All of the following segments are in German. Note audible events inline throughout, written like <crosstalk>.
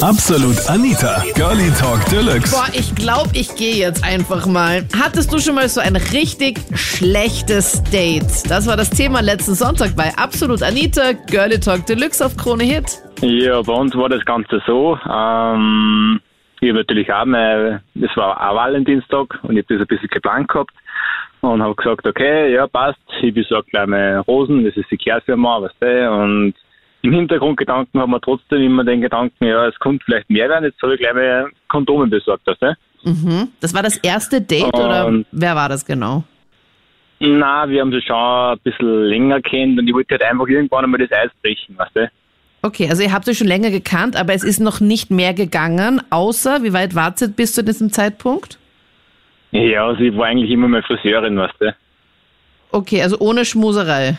Absolut Anita, Girlie Talk Deluxe. Boah, ich glaube, ich gehe jetzt einfach mal. Hattest du schon mal so ein richtig schlechtes Date? Das war das Thema letzten Sonntag bei Absolut Anita, Girlie Talk Deluxe auf Krone Hit. Ja, bei uns war das Ganze so. Ähm, ich habe natürlich auch mein, das war auch Valentinstag und ich habe das ein bisschen geplant gehabt und habe gesagt, okay, ja, passt, ich besorge gleich meine Rosen, das ist die Kehrfirma, weißt du, und im Hintergrundgedanken haben wir trotzdem immer den Gedanken, ja, es könnte vielleicht mehr werden, jetzt habe ich gleich mal Kondome besorgt, weißt du. Mhm. Das war das erste Date oder Und- wer war das genau? Na, wir haben sie schon ein bisschen länger kennt und ich wollte halt einfach irgendwann einmal das Eis brechen, weißt du. Okay, also ihr habt euch schon länger gekannt, aber es ist noch nicht mehr gegangen, außer, wie weit wart ihr bis zu diesem Zeitpunkt? Ja, also ich war eigentlich immer meine Friseurin, weißt du. Okay, also ohne Schmuserei.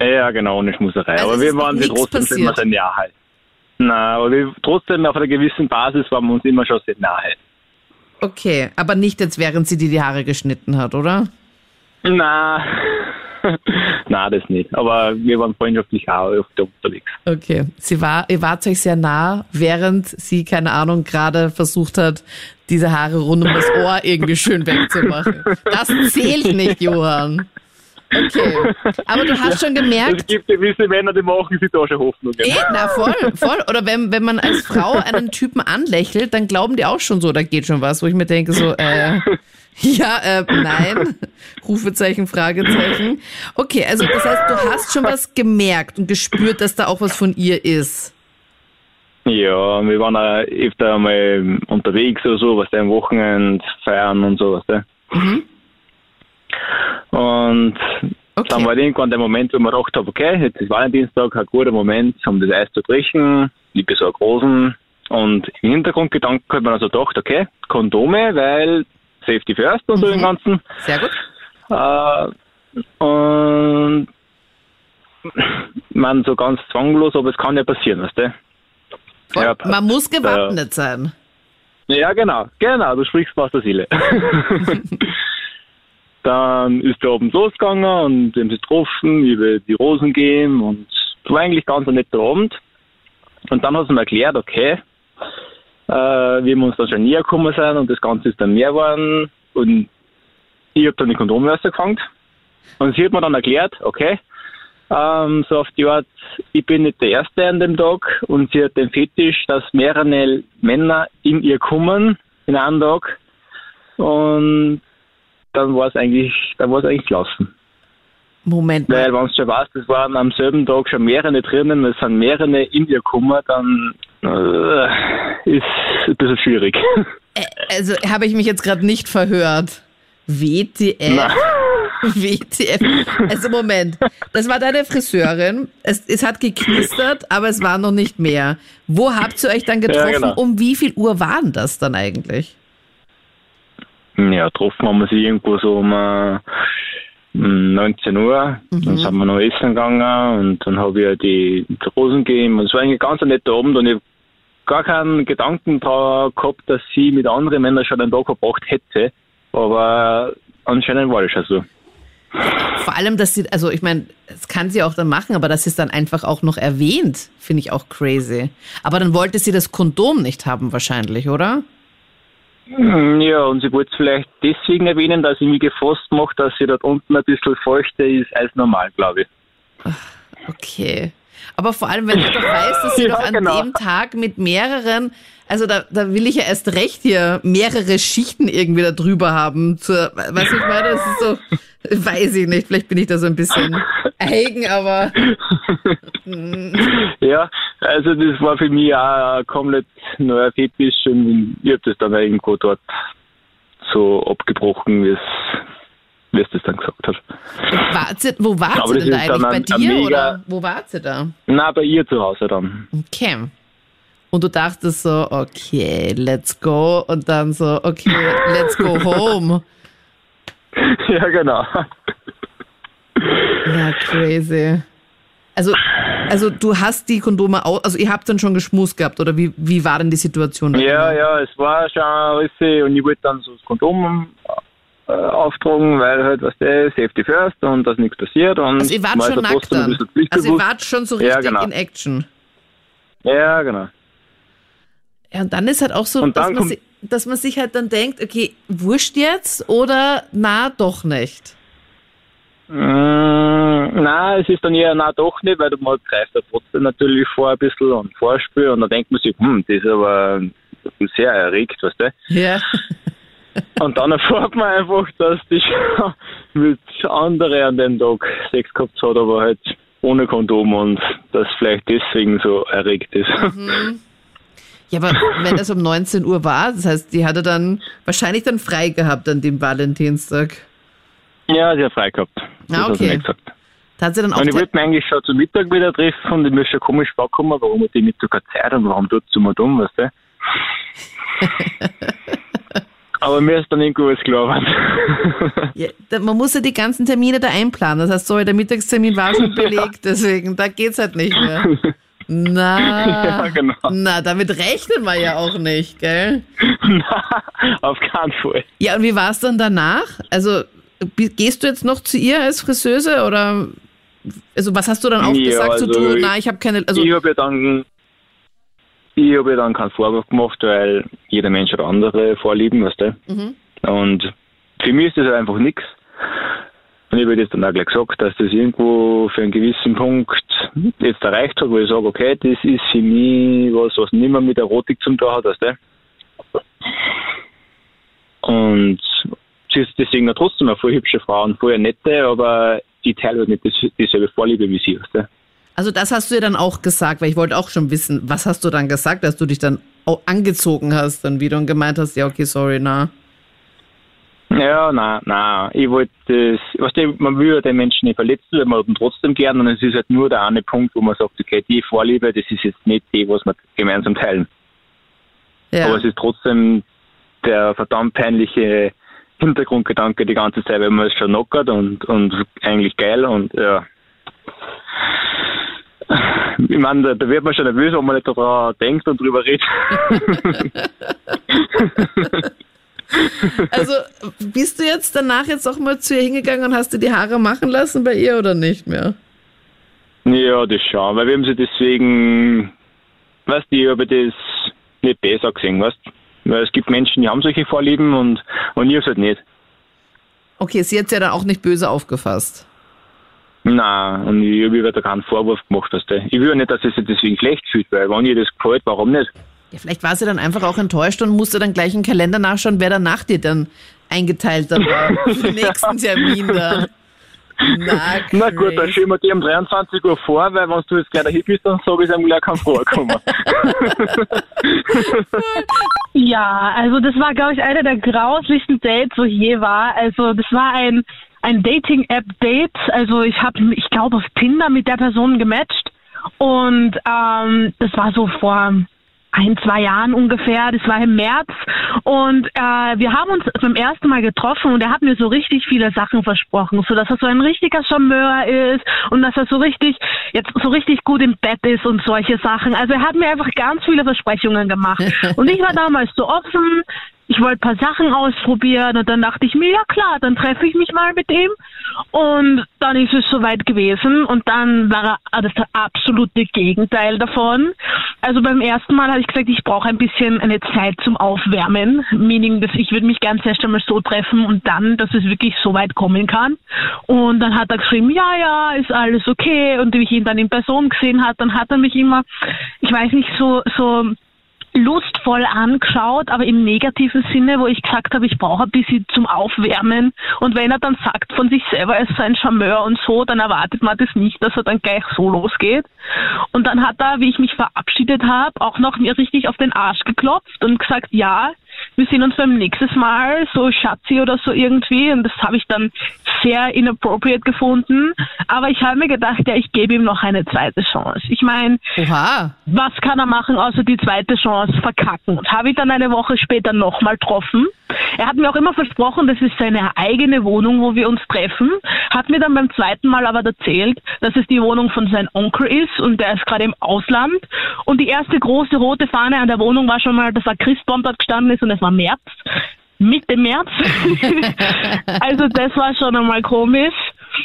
Ja, genau, ohne Schmuserei. Also aber wir waren sie trotzdem passiert? immer sehr nahe. Na, aber wir, trotzdem auf einer gewissen Basis waren wir uns immer schon sehr nahe. Okay, aber nicht jetzt, während sie dir die Haare geschnitten hat, oder? Na, <laughs> na, das nicht. Aber wir waren freundschaftlich auch öfter unterwegs. Okay. Sie war, ihr wart euch sehr nah, während sie, keine Ahnung, gerade versucht hat, diese Haare rund um das Ohr irgendwie schön wegzumachen. Das zählt nicht, <laughs> Johann. Okay. Aber du hast schon Es gemerkt, gibt gewisse Männer, die machen sich da schon Hoffnungen. eh, na voll, voll. Oder wenn, wenn man als Frau einen Typen anlächelt, dann glauben die auch schon so, da geht schon was, wo ich mir denke so, äh, ja, äh, nein. Rufezeichen, Fragezeichen. Okay, also das heißt, du hast schon was gemerkt und gespürt, dass da auch was von ihr ist. Ja, wir waren auch öfter mal unterwegs oder so, was der am Wochenende feiern und so, du. Mhm. Und Okay. dann war irgendwann der Moment, wo man gedacht habe, okay, jetzt ist Valentinstag, ein guter Moment, um das Eis zu brechen. Ich besorge Rosen. Und im Hintergrundgedanken hat man also gedacht, okay, Kondome, weil Safety first und so Mhm. den ganzen. Sehr gut. Äh, und man so ganz zwanglos, aber es kann ja passieren, weißt du? Ja, Man muss gewappnet sein. Ja, genau, genau, du sprichst aus der Seele. <laughs> <laughs> Dann ist der Abend losgegangen und wir haben sie getroffen, über die Rosen gehen und es war eigentlich ganz ein netter Abend. Und dann hat sie mir erklärt, okay, äh, wir uns dann schon näher gekommen sind und das Ganze ist dann mehr geworden und ich habe dann die Kondome rausgefangen und sie hat mir dann erklärt, okay, ähm, so auf die Art, ich bin nicht der Erste an dem Tag und sie hat den Fetisch, dass mehrere Männer in ihr kommen in einem Tag und dann war es eigentlich, dann war es eigentlich gelassen. Moment Weil, mal. wenn du schon weißt, es waren am selben Tag schon mehrere drinnen, es sind mehrere in ihr gekommen, dann äh, ist ein bisschen schwierig. Also habe ich mich jetzt gerade nicht verhört. WTF? Na. <laughs> WTF? Also Moment, das war deine Friseurin. Es, es hat geknistert, aber es war noch nicht mehr. Wo habt ihr euch dann getroffen? genau. Um wie viel Uhr waren das dann eigentlich? Ja, getroffen haben wir sie irgendwo so um äh, um 19 Uhr. Dann sind wir noch essen gegangen und dann habe ich ihr die, die Rosen gegeben. Und es war eigentlich ein ganz netter Abend und ich habe gar keinen Gedanken da gehabt, dass sie mit anderen Männern schon einen Tag verbracht hätte. Aber anscheinend war das schon so. Vor allem, dass sie, also ich meine, das kann sie auch dann machen, aber dass sie es dann einfach auch noch erwähnt, finde ich auch crazy. Aber dann wollte sie das Kondom nicht haben wahrscheinlich, oder? Hm, Ja, und sie wollte es vielleicht deswegen erwähnen, dass ich mich gefasst mache, dass sie dort unten ein bisschen feuchter ist als normal, glaube ich. Okay. Aber vor allem, wenn ich doch weiß, dass sie <laughs> Ja, doch an genau. dem Tag mit mehreren, also da, da will ich ja erst recht hier mehrere Schichten irgendwie da drüber haben. Zur, was ich meine, das ist so, weiß ich nicht, vielleicht bin ich da so ein bisschen <laughs> eigen, aber <laughs> Ja, also das war für mich auch ein komplett neuer Fetisch und ich habe das dann irgendwo dort so abgebrochen, wie es wie es das dann gesagt hat. wart sie, wo wart Aber sie denn eigentlich? Bei ein- dir oder wo wart sie da? Na, bei ihr zu Hause dann. Okay. Und du dachtest so, okay, let's go. Und dann so, okay, let's go home. <laughs> <laughs> ja, genau. Ja, crazy. Also, also du hast die Kondome aus, also ihr habt dann schon geschmust gehabt, oder wie, wie war denn die Situation? Ja, ja, es war schon alles und ich wollte dann so das Kondom äh, auftragen, weil halt, was der Safety first und dass nichts passiert. Und Also ihr wart schon ja nackt dann. Also ihr wart schon so Ja, richtig genau. in Action. Ja, genau. Ja, und dann ist halt auch so, Und dass man, kommt- si- dass man sich halt dann denkt, okay, wurscht jetzt oder na, doch nicht. Mm, nein, es ist dann eher, na doch nicht, weil man greift ja trotzdem natürlich vor ein bisschen und Vorspiel und dann denkt man sich, hm, das ist aber sehr erregt, weißt du? Ja. <laughs> Und dann erfährt man einfach, dass die <laughs> mit anderen an dem Tag Sex gehabt hat, aber halt ohne Kondom und das vielleicht deswegen so erregt ist. Ja, aber wenn das um 19 Uhr war, das heißt, die hatte dann wahrscheinlich dann frei gehabt an dem Valentinstag. ja, sie hat frei gehabt. Das Ah, hat okay. nicht. Da hat sie dann auch. Und ich te- wollte mich eigentlich schon zum Mittag wieder treffen und ich mir schon komisch vorkommen, warum hat die Mittag keine Zeit und warum tut sie mir dumm, weißt du? <laughs> Aber mir ist dann irgendwo was klar. Ja, man muss ja die ganzen Termine da einplanen. Das heißt, sorry, der Mittagstermin war schon <laughs> belegt, deswegen, da geht's halt nicht mehr. <laughs> Na, <laughs> Ja, genau. na, damit rechnen wir ja auch nicht, gell? <laughs> Auf keinen Fall. Ja, und wie war es dann danach? Also, gehst du jetzt noch zu ihr als Friseuse oder, also was hast du dann auch Ja, gesagt? so, also du, ich- na, ich habe keine, also, ich habe ja dann ich habe ja dann keinen Vorwurf gemacht, weil jeder Mensch hat andere Vorlieben, weißt du? Mhm. Und für mich ist das halt einfach nichts. Und ich habe das dann auch gleich gesagt, dass das irgendwo für einen gewissen Punkt jetzt erreicht hat, wo ich sage, okay, das ist für mich was, was nicht mehr mit Erotik zum tun hat, weißt du? Und sie ist deswegen trotzdem eine voll hübsche Frau und voll nette, aber ich teile nicht dieselbe Vorliebe wie sie, weißt du? also das hast du ja dann auch gesagt, weil ich wollte auch schon wissen, was hast du dann gesagt, dass du dich dann auch angezogen hast dann wieder und gemeint hast, ja, okay, sorry, na. Ja, nein, nein. Ich wollte das, weißt du, man will ja den Menschen nicht verletzen, weil man hat ihn trotzdem gern und es ist halt nur der eine Punkt, wo man sagt, okay, die Vorliebe, das ist jetzt nicht die, was wir gemeinsam teilen. Ja. Aber es ist trotzdem der verdammt peinliche Hintergrundgedanke die ganze Zeit, weil man es schon knockert und, und eigentlich geil und ja. Ich meine, da, wird man schon nervös, wenn man nicht daran denkt und drüber redet. <laughs> <laughs> <laughs> Also bist du jetzt danach jetzt auch mal zu ihr hingegangen und hast dir die Haare machen lassen bei ihr oder nicht mehr? Ja, das schon, weil wir haben sie deswegen, weißt du, ich habe das nicht besser gesehen, weißt du? Weil es gibt Menschen, die haben solche Vorlieben und, und ich hab's halt nicht. Okay, sie hat's ja dann auch nicht böse aufgefasst. Nein, und ich habe ihr da keinen Vorwurf gemacht, weißt du? Ich will ja nicht, dass sie sich deswegen schlecht fühlt, weil wenn ihr das gefällt, warum nicht? Ja, vielleicht war sie dann einfach auch enttäuscht und musste dann gleich im Kalender nachschauen, wer da nach dir dann eingeteilt dann war. <laughs> Für den nächsten Termin da. Na, Na gut, dann schieben wir die um 23 Uhr vor, weil wenn du jetzt gleich dahin bist, dann sage ich ihm gleich kein Vorkommen. <laughs> <laughs> Ja, also das war, glaube ich, einer der grauslichsten Dates, wo ich je war. Also das war ein, ein Dating-App-Date. Also ich habe, ich glaube, auf Tinder mit der Person gematcht. Und ähm, das war so vor ein, zwei Jahren ungefähr. Das war im März. Und äh, wir haben uns zum ersten Mal getroffen und er hat mir so richtig viele Sachen versprochen. So, dass er so ein richtiger Charmeur ist und dass er so richtig, jetzt so richtig gut im Bett ist und solche Sachen. Also er hat mir einfach ganz viele Versprechungen gemacht. <laughs> Und ich war damals so offen. Ich wollte ein paar Sachen ausprobieren und dann dachte ich mir, ja klar, dann treffe ich mich mal mit ihm. Und dann ist es soweit gewesen und dann war er das absolute Gegenteil davon. Also beim ersten Mal habe ich gesagt, ich brauche ein bisschen eine Zeit zum Aufwärmen, meaning, dass ich würde mich ganz erst einmal so treffen und dann, dass es wirklich so weit kommen kann. Und dann hat er geschrieben, ja, ja, ist alles okay. Und wie ich ihn dann in Person gesehen hat, dann hat er mich immer, ich weiß nicht, so, so lustvoll angeschaut, aber im negativen Sinne, wo ich gesagt habe, ich brauche ein bisschen zum Aufwärmen. Und wenn er dann sagt von sich selber, er ist ein Charmeur und so, dann erwartet man das nicht, dass er dann gleich so losgeht. Und dann hat er, wie ich mich verabschiedet habe, auch noch mir richtig auf den Arsch geklopft und gesagt, ja, wir sehen uns beim nächsten Mal, so Schatzi oder so irgendwie. Und das habe ich dann sehr inappropriate gefunden. Aber ich habe mir gedacht, ja, ich gebe ihm noch eine zweite Chance. Ich meine, was kann er machen, außer die zweite Chance verkacken? Und habe ich dann eine Woche später nochmal getroffen. Er hat mir auch immer versprochen, das ist seine eigene Wohnung, wo wir uns treffen. Hat mir dann beim zweiten Mal aber erzählt, dass es die Wohnung von seinem Onkel ist und der ist gerade im Ausland. Und die erste große rote Fahne an der Wohnung war schon mal, dass ein Christbaum dort gestanden ist und es war März. Mitte März. <laughs> also das war schon einmal komisch.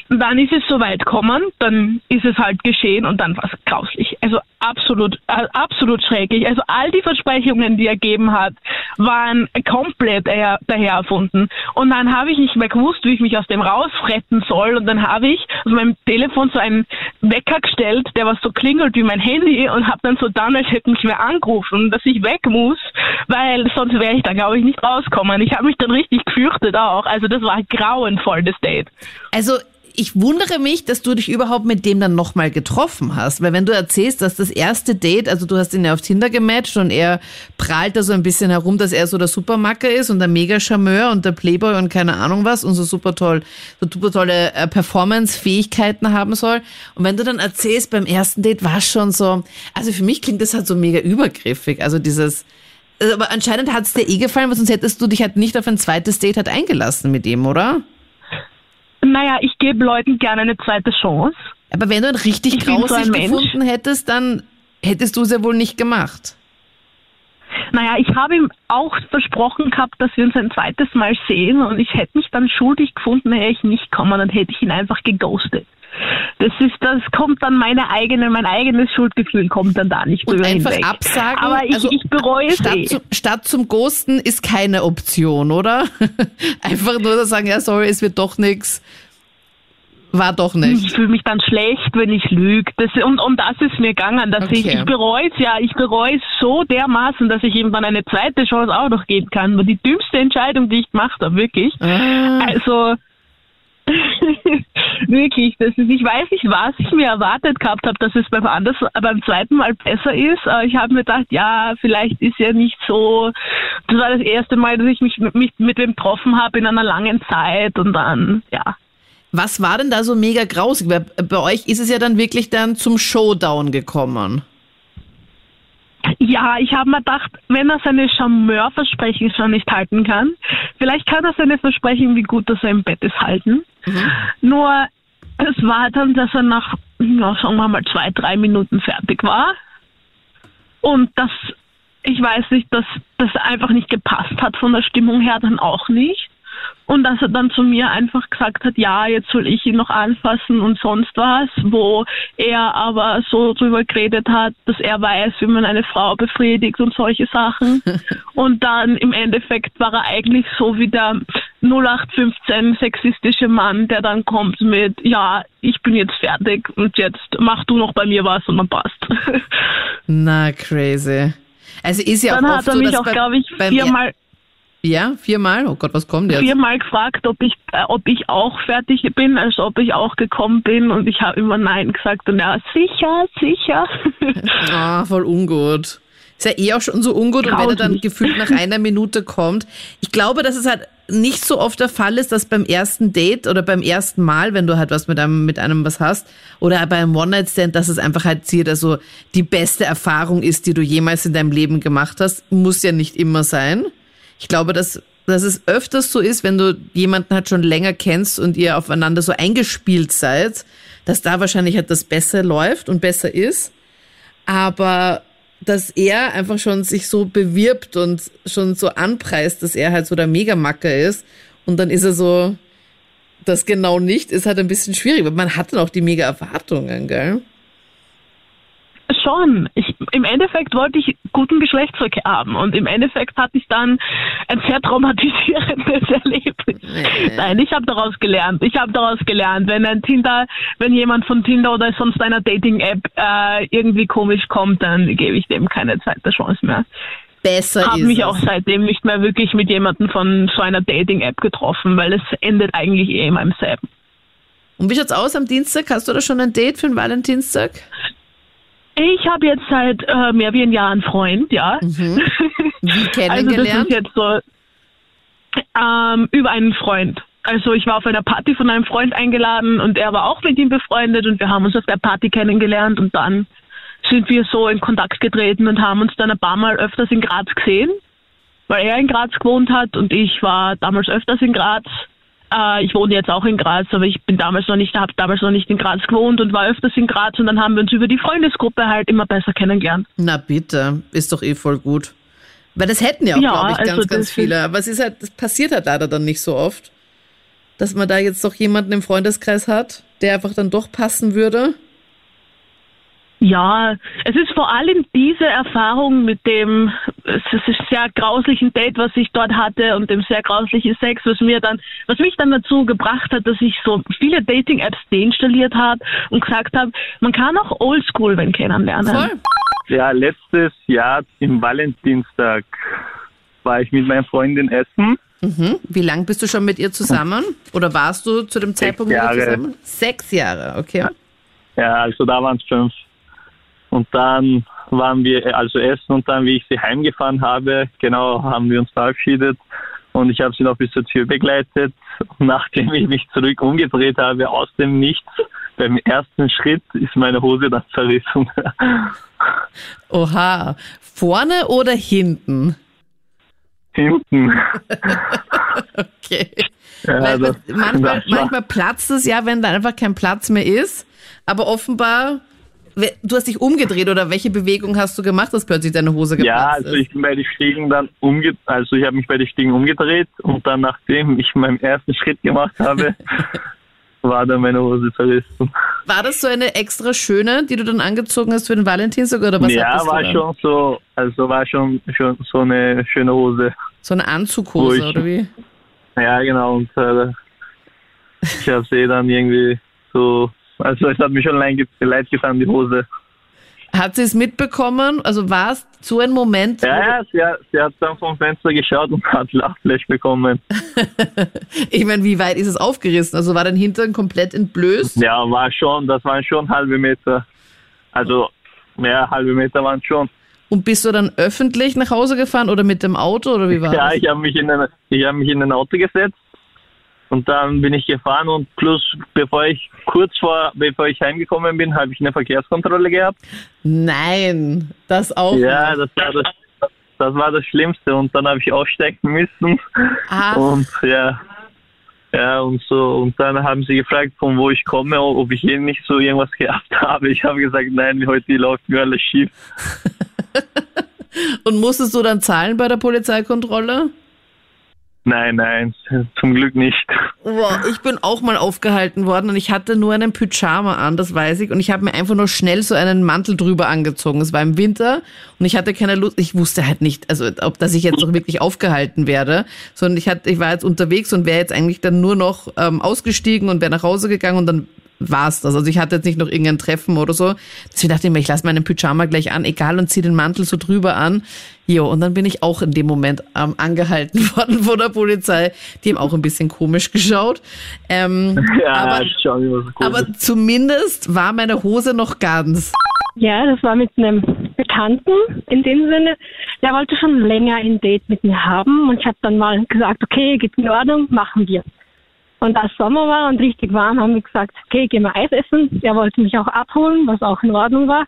Dann ist es soweit gekommen, dann ist es halt geschehen und dann war es grauslich. Also absolut, äh, absolut schrecklich. Also all die Versprechungen, die er gegeben hat, waren komplett daher, daher erfunden. Und dann habe ich nicht mehr gewusst, wie ich mich aus dem rausretten soll. Und dann habe ich auf meinem Telefon so einen Wecker gestellt, der was so klingelt wie mein Handy und habe dann so dann, als hätte mich mehr angerufen, dass ich weg muss, weil sonst wäre ich da, glaube ich, nicht rauskommen. Ich habe mich dann richtig gefürchtet auch. Also das war grauenvoll, das Date. Also ich wundere mich, dass du dich überhaupt mit dem dann nochmal getroffen hast. Weil wenn du erzählst, dass das erste Date, also du hast ihn ja auf Tinder gematcht und er prahlt da so ein bisschen herum, dass er so der Supermacker ist und der Mega-Charmeur und der Playboy und keine Ahnung was und so super toll, so super tolle äh, Performance-Fähigkeiten haben soll. Und wenn du dann erzählst, beim ersten Date war es schon so, also für mich klingt das halt so mega übergriffig. Also dieses, äh, aber anscheinend hat es dir eh gefallen, weil sonst hättest du dich halt nicht auf ein zweites Date halt eingelassen mit ihm, oder? Naja, ich gebe Leuten gerne eine zweite Chance. Aber wenn du ein richtig Ich so grausig Mensch. gefunden hättest, dann hättest du es ja wohl nicht gemacht. Naja, ich habe ihm auch versprochen gehabt, dass wir uns ein zweites Mal sehen und ich hätte mich dann schuldig gefunden, wäre ich nicht kommen, dann hätte ich ihn einfach geghostet. Das ist, das kommt dann meine eigene, mein eigenes Schuldgefühl kommt dann da nicht drüber einfach hinweg. absagen. Aber ich, also ich bereue es statt, eh. zu, statt zum Ghosten ist keine Option, oder? <laughs> einfach nur sagen, ja, sorry, es wird doch nichts. War doch nicht. Ich fühle mich dann schlecht, wenn ich lüge. Das, und um das ist mir gegangen, dass ich, Okay. ich bereue es ja, ich bereue es so dermaßen, dass ich ihm dann eine zweite Chance auch noch geben kann. War die dümmste Entscheidung, die ich gemacht habe, wirklich. Ah, Also <laughs> wirklich, das ist, ich weiß nicht, was ich mir erwartet gehabt habe, dass es beim anders, beim zweiten Mal besser ist. Aber ich habe mir gedacht, ja, vielleicht ist ja nicht so. Das war das erste Mal, dass ich mich mit, mich mit wem getroffen habe in einer langen Zeit und dann, ja. was war denn da so mega grausig? Weil bei euch ist es ja dann wirklich dann zum Showdown gekommen. Ja, ich habe mir gedacht, wenn er seine Charmeurversprechen schon nicht halten kann, vielleicht kann er seine Versprechen, wie gut dass er im Bett ist, halten. Nur, es war dann, dass er nach, ja, sagen wir mal, zwei, drei Minuten fertig war. Und das, ich weiß nicht, dass das einfach nicht gepasst hat von der Stimmung her, dann auch nicht. Und dass er dann zu mir einfach gesagt hat, ja, jetzt soll ich ihn noch anfassen und sonst was, wo er aber so drüber geredet hat, dass er weiß, wie man eine Frau befriedigt und solche Sachen. <laughs> und dann im Endeffekt war er eigentlich so wie der 0815 sexistische Mann, der dann kommt mit, ja, ich bin jetzt fertig und jetzt mach du noch bei mir was und dann passt. <laughs> Na, crazy. Also ist ja dann auch hat oft er so, mich dass auch, glaube ich, viermal Ja, viermal? Oh Gott, was kommt jetzt? viermal gefragt, ob ich, äh, ob ich auch fertig bin, also ob ich auch gekommen bin und ich habe immer Nein gesagt und er, sicher, sicher. <laughs> Ah, voll ungut. Ist ja eh auch schon so ungut und wenn er dann Grauslich. gefühlt nach einer Minute kommt. Ich glaube, dass es halt nicht so oft der Fall ist, dass beim ersten Date oder beim ersten Mal, wenn du halt was mit einem, mit einem was hast, oder beim One-Night-Stand, dass es einfach halt hier also die beste Erfahrung ist, die du jemals in deinem Leben gemacht hast. Muss ja nicht immer sein. Ich glaube, dass, dass es öfters so ist, wenn du jemanden halt schon länger kennst und ihr aufeinander so eingespielt seid, dass da wahrscheinlich halt das besser läuft und besser ist. Aber dass er einfach schon sich so bewirbt und schon so anpreist, dass er halt so der Megamacker ist und dann ist er so das genau nicht, ist halt ein bisschen schwierig, weil man hat dann auch die mega Erwartungen, gell? Schon. Ich, Im Endeffekt wollte ich guten Geschlechtsverkehr haben und im Endeffekt hatte ich dann ein sehr traumatisierendes <laughs> Erlebnis. Nein, ich habe daraus gelernt. Ich habe daraus gelernt, wenn ein Tinder, wenn jemand von Tinder oder sonst einer Dating-App äh, irgendwie komisch kommt, dann gebe ich dem keine zweite Chance mehr. Besser habe ist mich es. auch seitdem nicht mehr wirklich mit jemandem von so einer Dating-App getroffen, weil es endet eigentlich eh immer im selben. Und wie schaut's aus am Dienstag? Hast du da schon ein Date für den Valentinstag? Ich habe jetzt seit äh, mehr wie ein Jahr einen Freund, ja. Wie <laughs> Also das kennengelernt? ist jetzt so ähm, über einen Freund. Also ich war auf einer Party von einem Freund eingeladen und er war auch mit ihm befreundet und wir haben uns auf der Party kennengelernt und dann sind wir so in Kontakt getreten und haben uns dann ein paar Mal öfters in Graz gesehen, weil er in Graz gewohnt hat und ich war damals öfters in Graz. Äh, ich wohne jetzt auch in Graz, aber ich bin damals noch nicht, habe damals noch nicht in Graz gewohnt und war öfters in Graz und dann haben wir uns über die Freundesgruppe halt immer besser kennengelernt. Na bitte, ist doch eh voll gut. Weil das hätten ja auch, Ja, glaube ich, ganz, also ganz viele. Aber es ist halt, das passiert halt leider dann nicht so oft. dass man da jetzt doch jemanden im Freundeskreis hat, der einfach dann doch passen würde? Ja, es ist vor allem diese Erfahrung mit dem es ist sehr grauslichen Date, was ich dort hatte und dem sehr grauslichen Sex, was mir dann, was mich dann dazu gebracht hat, dass ich so viele Dating-Apps deinstalliert habe und gesagt habe, man kann auch Oldschool wenn kennenlernen. Voll. Ja, letztes Jahr im Valentinstag war ich mit meiner Freundin essen. Mhm. Wie lange bist du schon mit ihr zusammen? Oder warst du zu dem Zeitpunkt mit ihr Jahre. zusammen? Sechs Jahre, okay. Ja, also da waren es fünf. Und dann waren wir also essen und dann, wie ich sie heimgefahren habe, genau, haben wir uns verabschiedet und ich habe sie noch bis zur Tür begleitet. Nachdem ich mich zurück umgedreht habe, aus dem Nichts, beim ersten Schritt ist meine Hose dann zerrissen. <laughs> Oha. Vorne oder hinten? Hinten. <laughs> <laughs> Okay. Ja, Weil das- manchmal, das war- manchmal platzt es ja, wenn da einfach kein Platz mehr ist. Aber offenbar, du hast dich umgedreht oder welche Bewegung hast du gemacht, dass plötzlich deine Hose geplatzt Ja, also ist? ich bin bei den Stiegen dann umge also ich habe mich bei den Stiegen umgedreht und dann nachdem ich meinen ersten Schritt gemacht habe, <laughs> war dann meine Hose zerrissen. War das so eine extra schöne, die du dann angezogen hast für den Valentinstag oder was ja, war dann? schon so, also war schon schon so eine schöne Hose. So eine Anzughose ich- oder wie? Ja, genau. Und äh, ich habe sie dann irgendwie so, also es hat mir schon leid, ge- leid getan, die Hose. Hat sie es mitbekommen? Also war es so ein Moment? Ja, ja, sie hat, sie hat dann vom Fenster geschaut und <laughs> hat Lachfleisch bekommen. <laughs> Ich meine, wie weit ist es aufgerissen? Also war dein Hintern komplett entblößt? Ja, war schon, das waren schon halbe Meter. Also, ja, halbe Meter waren schon. Und bist du dann öffentlich nach Hause gefahren oder mit dem Auto oder wie war Ja, das? ich habe mich in ein, ich habe mich in ein Auto gesetzt und dann bin ich gefahren und plus bevor ich kurz vor bevor ich heimgekommen bin, habe ich eine Verkehrskontrolle gehabt. Nein, das auch. Ja, das war das, das war das Schlimmste und dann habe ich aussteigen müssen Ach. und ja, ja und so und dann haben sie gefragt, von wo ich komme, ob ich eh nicht so irgendwas gehabt habe. Ich habe gesagt, nein, heute läuft mir alles schief. <laughs> Und musstest du dann zahlen bei der Polizeikontrolle? Nein, nein, zum Glück nicht. Boah, ich bin auch mal aufgehalten worden und ich hatte nur einen Pyjama an, das weiß ich. Und ich habe mir einfach nur schnell so einen Mantel drüber angezogen. Es war im Winter und ich hatte keine Lust. Ich wusste halt nicht, also ob dass ich jetzt noch wirklich aufgehalten werde, sondern ich hatte, ich war jetzt unterwegs und wäre jetzt eigentlich dann nur noch ähm, ausgestiegen und wäre nach Hause gegangen und dann war's das. Also ich hatte jetzt nicht noch irgendein Treffen oder so. Deswegen dachte ich mir, ich lasse meinen Pyjama gleich an, egal, und ziehe den Mantel so drüber an. Jo, und dann bin ich auch in dem Moment ähm, angehalten <laughs> worden von der Polizei. Die haben auch ein bisschen komisch geschaut. Ähm, <laughs> Ja, aber, schau immer so cool. aber zumindest war meine Hose noch ganz. Ja, das war mit einem Bekannten in dem Sinne. Der wollte schon länger ein Date mit mir haben und ich habe dann mal gesagt, okay, geht in Ordnung, machen wir. Und als Sommer war und richtig warm, haben wir gesagt, okay, gehen wir Eis essen. Er wollte mich auch abholen, was auch in Ordnung war.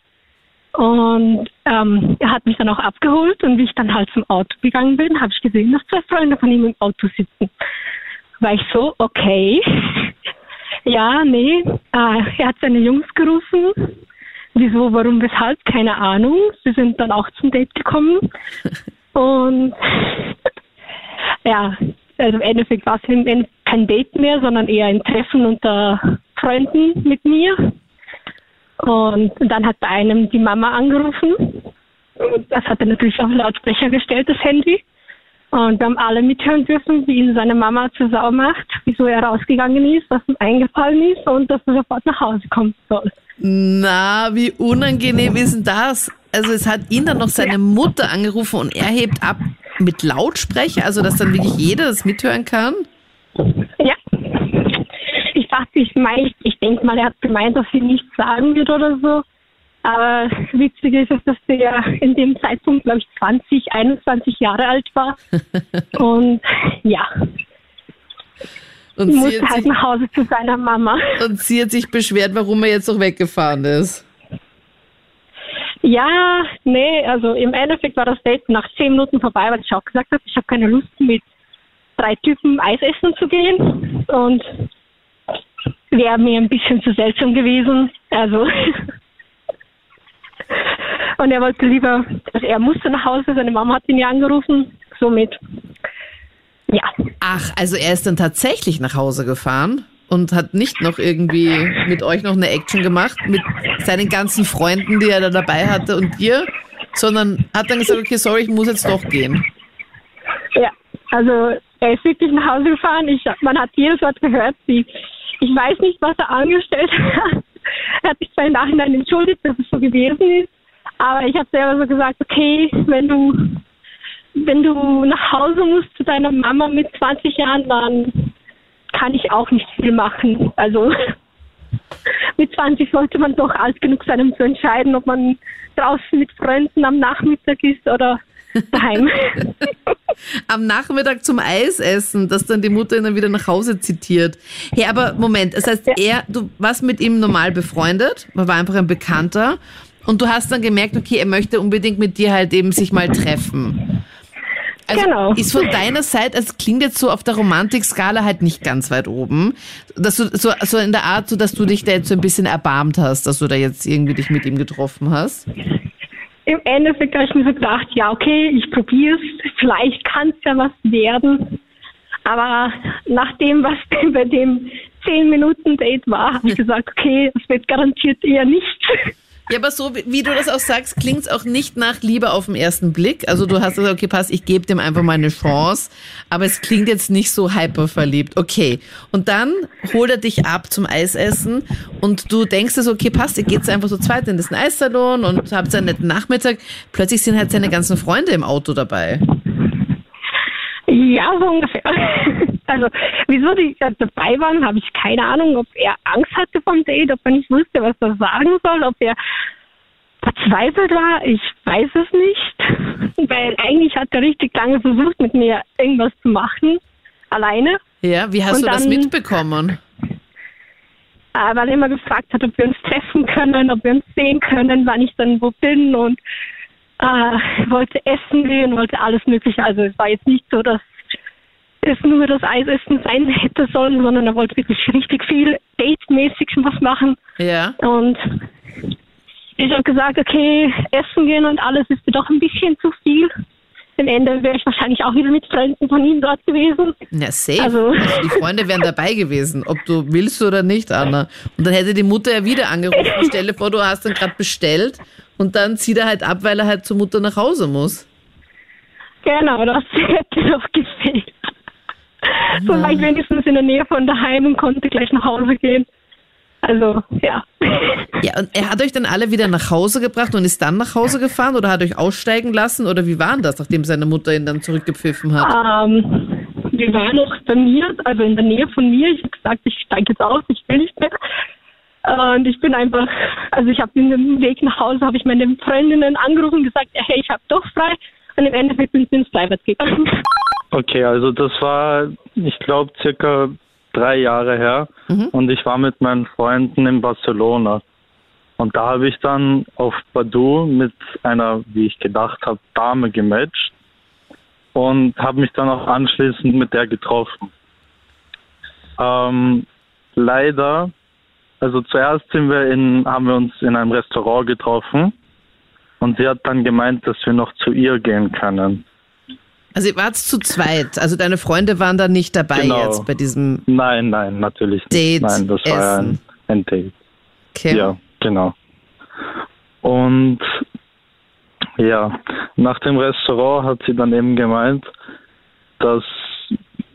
Und ähm, er hat mich dann auch abgeholt und wie ich dann halt zum Auto gegangen bin, habe ich gesehen, dass zwei Freunde von ihm im Auto sitzen. War ich so, okay. <laughs> ja, nee, äh, er hat seine Jungs gerufen. Wieso, warum, weshalb, keine Ahnung. Sie sind dann auch zum Date gekommen. <laughs> Und ja, also im Endeffekt war es im Endeffekt kein Date mehr, sondern eher ein Treffen unter Freunden mit mir. Und dann hat bei einem die Mama angerufen. Und das hat er natürlich auf Lautsprecher gestellt, das Handy. Und wir haben alle mithören dürfen, wie ihn seine Mama zur Sau macht, wieso er rausgegangen ist, was ihm eingefallen ist und dass er sofort nach Hause kommen soll. Na, wie unangenehm ist denn das? Also es hat ihn dann noch seine Mutter angerufen und er hebt ab mit Lautsprecher, also dass dann wirklich jeder das mithören kann. Ja. Ich dachte, ich meine, ich, denke mal, er hat gemeint, dass sie nichts sagen wird oder so. Aber witzig ist es, dass der in dem Zeitpunkt, glaube ich, 20, 21 Jahre alt war. <laughs> Und ja, Und sie, hat halt sich, nach Hause zu seiner Mama. und sie hat sich beschwert, warum er jetzt noch weggefahren ist. Ja, nee, also im Endeffekt war das Date nach zehn Minuten vorbei, weil ich auch gesagt habe, ich habe keine Lust mit drei Typen Eis essen zu gehen und wäre mir ein bisschen zu seltsam gewesen. Also <laughs> und er wollte lieber, also er musste nach Hause, seine Mama hat ihn ja angerufen, somit Ja, Ach, also er ist dann tatsächlich nach Hause gefahren und hat nicht noch irgendwie mit euch noch eine Action gemacht, mit seinen ganzen Freunden, die er da dabei hatte und dir, sondern hat dann gesagt, okay, sorry, ich muss jetzt doch gehen. ja. Also er ist wirklich nach Hause gefahren. Ich, man hat jedes Wort gehört. Sie, ich weiß nicht, was er angestellt <laughs> hat. Er hat sich zwar im Nachhinein entschuldigt, dass es so gewesen ist. Aber ich habe selber so gesagt, okay, wenn du wenn du nach Hause musst zu deiner Mama mit 20 Jahren, dann kann ich auch nicht viel machen. Also <laughs> mit 20 sollte man doch alt genug sein, um zu entscheiden, ob man draußen mit Freunden am Nachmittag ist oder daheim. <laughs> Am Nachmittag zum Eis essen, dass dann die Mutter ihn dann wieder nach Hause zitiert. Hey, aber Moment, das heißt, er, du warst mit ihm normal befreundet, man war einfach ein Bekannter und du hast dann gemerkt, okay, er möchte unbedingt mit dir halt eben sich mal treffen. Also Genau. ist von deiner Seite, es klingt jetzt so auf der Romantikskala halt nicht ganz weit oben, dass du so, so in der Art, so dass du dich da jetzt so ein bisschen erbarmt hast, dass du da jetzt irgendwie dich mit ihm getroffen hast. Im Endeffekt habe ich mir so gedacht, ja okay, ich probiere es, vielleicht kann es ja was werden. Aber nach dem, was <laughs> bei dem 10 Minuten Date war, habe ich gesagt, okay, es wird garantiert eher nicht. Ja, aber so wie, du das auch sagst, klingt es auch nicht nach Liebe auf den ersten Blick. Also du hast gesagt, okay, pass, ich gebe dem einfach mal eine Chance, aber es klingt jetzt nicht so hyper verliebt. Okay. Und dann holt er dich ab zum Eisessen und du denkst dir okay, passt, ihr geht einfach so zweit in diesen Eissalon und habt einen netten Nachmittag. Plötzlich sind halt seine ganzen Freunde im Auto dabei. Ja, so ungefähr. Also, wieso die da dabei waren, habe ich keine Ahnung, ob er Angst hatte vom Date, ob er nicht wusste, was er sagen soll, ob er verzweifelt war. Ich weiß es nicht. <laughs> Weil eigentlich hat er richtig lange versucht, mit mir irgendwas zu machen. Alleine. Ja, wie hast Und du das mitbekommen? Äh, weil er immer gefragt hat, ob wir uns treffen können, ob wir uns sehen können, wann ich dann wo bin und äh, wollte essen gehen, wollte alles Mögliche. Also es war jetzt nicht so, dass es nur das Eisessen sein hätte sollen, sondern er wollte wirklich richtig viel datemäßig was machen. Ja. Und ich habe gesagt, okay, essen gehen und alles ist mir doch ein bisschen zu viel. Am Ende wäre ich wahrscheinlich auch wieder mit Freunden von ihm dort gewesen. Ja, safe. Also- Also, <laughs> die Freunde wären dabei gewesen, ob du willst oder nicht, Anna. Und dann hätte die Mutter ja wieder angerufen. <laughs> Stell dir vor, du hast dann gerade bestellt und dann zieht er halt ab, weil er halt zur Mutter nach Hause muss. Genau, das hätte noch gefehlt. So war ich wenigstens in der Nähe von daheim und konnte gleich nach Hause gehen. Also, ja. Ja, und er hat euch dann alle wieder nach Hause gebracht und ist dann nach Hause gefahren oder hat euch aussteigen lassen oder wie war denn das, nachdem seine Mutter ihn dann zurückgepfiffen hat? Ähm, wir waren noch bei mir, also in der Nähe von mir. Ich habe gesagt, ich steige jetzt aus, ich will nicht mehr. Und ich bin einfach, also ich habe in dem Weg nach Hause, habe ich meine Freundinnen angerufen und gesagt, hey, ich habe doch frei. Und im Endeffekt bin ich ins Freibad gegangen. Okay, also das war, ich glaube, circa drei Jahre her und ich war mit meinen Freunden in Barcelona. Und da habe ich dann auf Badu mit einer, wie ich gedacht habe, Dame gematcht und habe mich dann auch anschließend mit der getroffen. Ähm, leider, also zuerst sind wir in, haben wir uns in einem Restaurant getroffen und sie hat dann gemeint, dass wir noch zu ihr gehen können. Also ihr wart zu zweit, also deine Freunde waren da nicht dabei Genau. jetzt bei diesem Nein, nein, natürlich Date nicht. Nein, das war ein, essen. ein Date. Camp. Ja, genau. Und ja, nach dem Restaurant hat sie dann eben gemeint, dass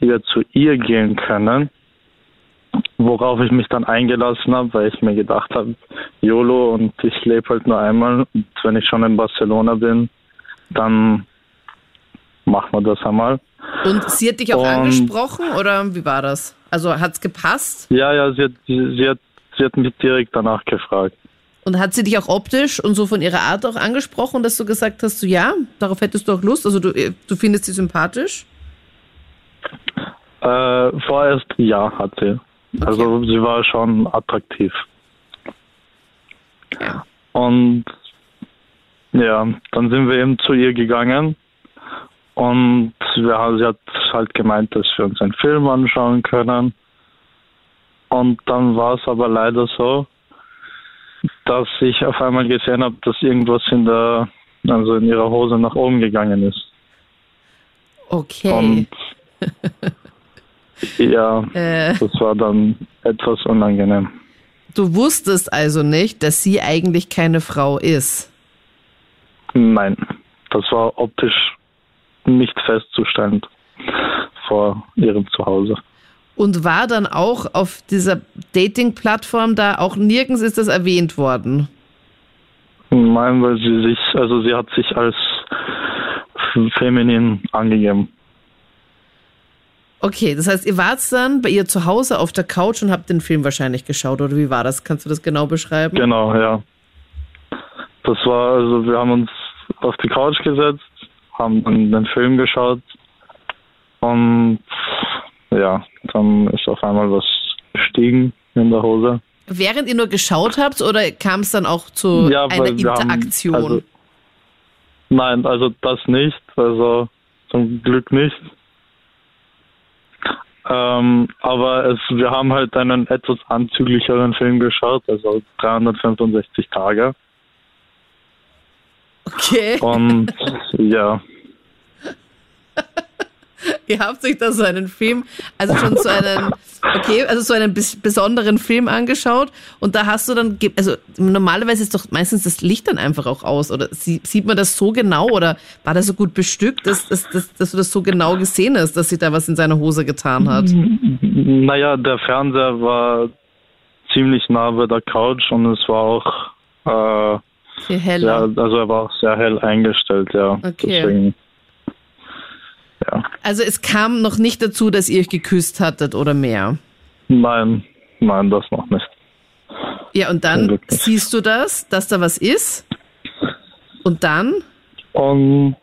wir zu ihr gehen können, worauf ich mich dann eingelassen habe, weil ich mir gedacht habe, YOLO und ich lebe halt nur einmal und wenn ich schon in Barcelona bin, dann machen wir das einmal. Und sie hat dich auch Und- angesprochen oder wie war das? Also hat's gepasst? Ja, ja, sie hat, sie, hat, sie hat mich direkt danach gefragt. Und hat sie dich auch optisch und so von ihrer Art auch angesprochen, dass du gesagt hast, so ja, darauf hättest du auch Lust? Also du, du findest sie sympathisch? Äh, vorerst ja, hat sie. Also sie war schon attraktiv. Ja. Und ja, dann sind wir eben zu ihr gegangen und wir, sie hat halt gemeint, dass wir uns einen Film anschauen können. Und dann war es aber leider so, dass ich auf einmal gesehen habe, dass irgendwas in der, also in ihrer Hose nach oben gegangen ist. Okay. Und <laughs> Ja, Äh. das war dann etwas unangenehm. Du wusstest also nicht, dass sie eigentlich keine Frau ist. Nein, das war optisch nicht festzustellen vor ihrem Zuhause. Und war dann auch auf dieser Dating-Plattform da auch nirgends ist das erwähnt worden. Nein, weil sie sich, also sie hat sich als feminin angegeben. Okay, das heißt, ihr wart dann bei ihr zu Hause auf der Couch und habt den Film wahrscheinlich geschaut, oder wie war das? Kannst du das genau beschreiben? Genau, ja. Das war, also wir haben uns auf die Couch gesetzt, haben dann den Film geschaut und ja, dann ist auf einmal was gestiegen in der Hose. Während ihr nur geschaut habt oder kam es dann auch zu ja, einer Interaktion? Haben, also, nein, also das nicht, also zum Glück nicht. Ähm, aber es, wir haben halt einen etwas anzüglicheren Film geschaut, also 365 Tage. Okay. Und ja, <laughs> Ihr habt euch da so einen Film, also schon so einen, okay, also so einen bis, besonderen Film angeschaut und da hast du dann, also normalerweise ist doch meistens das Licht dann einfach auch aus oder sie, sieht man das so genau oder war das so gut bestückt, dass, dass, dass, dass du das so genau gesehen hast, dass sich da was in seiner Hose getan hat? <laughs> naja, der Fernseher war ziemlich nah bei der Couch und es war auch, äh, Viel ja, heller. also er war auch sehr hell eingestellt, ja. Okay. Deswegen, ja. Also es kam noch nicht dazu, dass ihr euch geküsst hattet oder mehr. Nein, nein, das noch nicht. Ja, und dann siehst du das, dass da was ist. Und dann? Und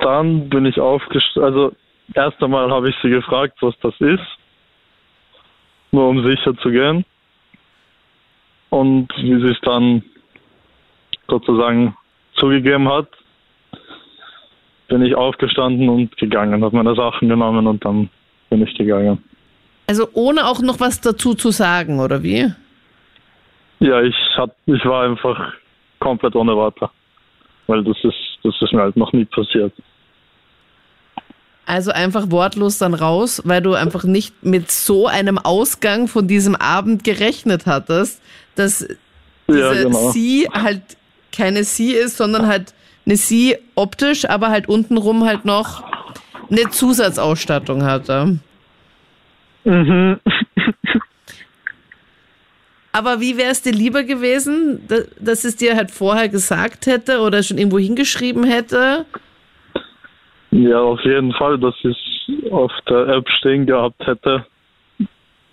dann bin ich aufgestanden, also erst einmal habe ich sie gefragt, was das ist, nur um sicher zu gehen. Und wie sie es dann sozusagen zugegeben hat, bin ich aufgestanden und gegangen, habe meine Sachen genommen und dann bin ich gegangen. Also ohne auch noch was dazu zu sagen, oder wie? Ja, ich hat, ich war einfach komplett ohne Worte, weil das ist, das ist mir halt noch nie passiert. Also einfach wortlos dann raus, weil du einfach nicht mit so einem Ausgang von diesem Abend gerechnet hattest, dass diese Ja, genau. Sie halt keine Sie ist, sondern halt eine Sie optisch, aber halt untenrum halt noch eine Zusatzausstattung hatte. Mhm. Aber wie wäre es dir lieber gewesen, da- dass es dir halt vorher gesagt hätte oder schon irgendwo hingeschrieben hätte? Ja, auf jeden Fall, dass ich es auf der App stehen gehabt hätte.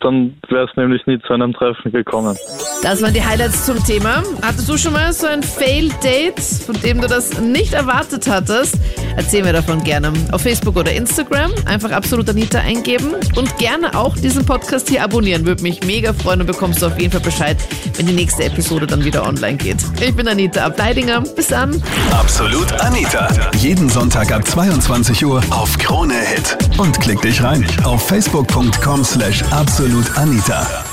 Dann wäre es nämlich nie zu einem Treffen gekommen. Das waren die Highlights zum Thema. Hattest du schon mal so ein Fail-Date, von dem du das nicht erwartet hattest? Erzähl mir davon gerne auf Facebook oder Instagram. Einfach absolut Anita eingeben und gerne auch diesen Podcast hier abonnieren. Würde mich mega freuen und bekommst du auf jeden Fall Bescheid, wenn die nächste Episode dann wieder online geht. Ich bin Anita Ableidinger. Bis dann. Absolut Anita. Jeden Sonntag ab 22 Uhr auf Krone Hit. Und klick dich rein auf facebook.com slash absolutanita.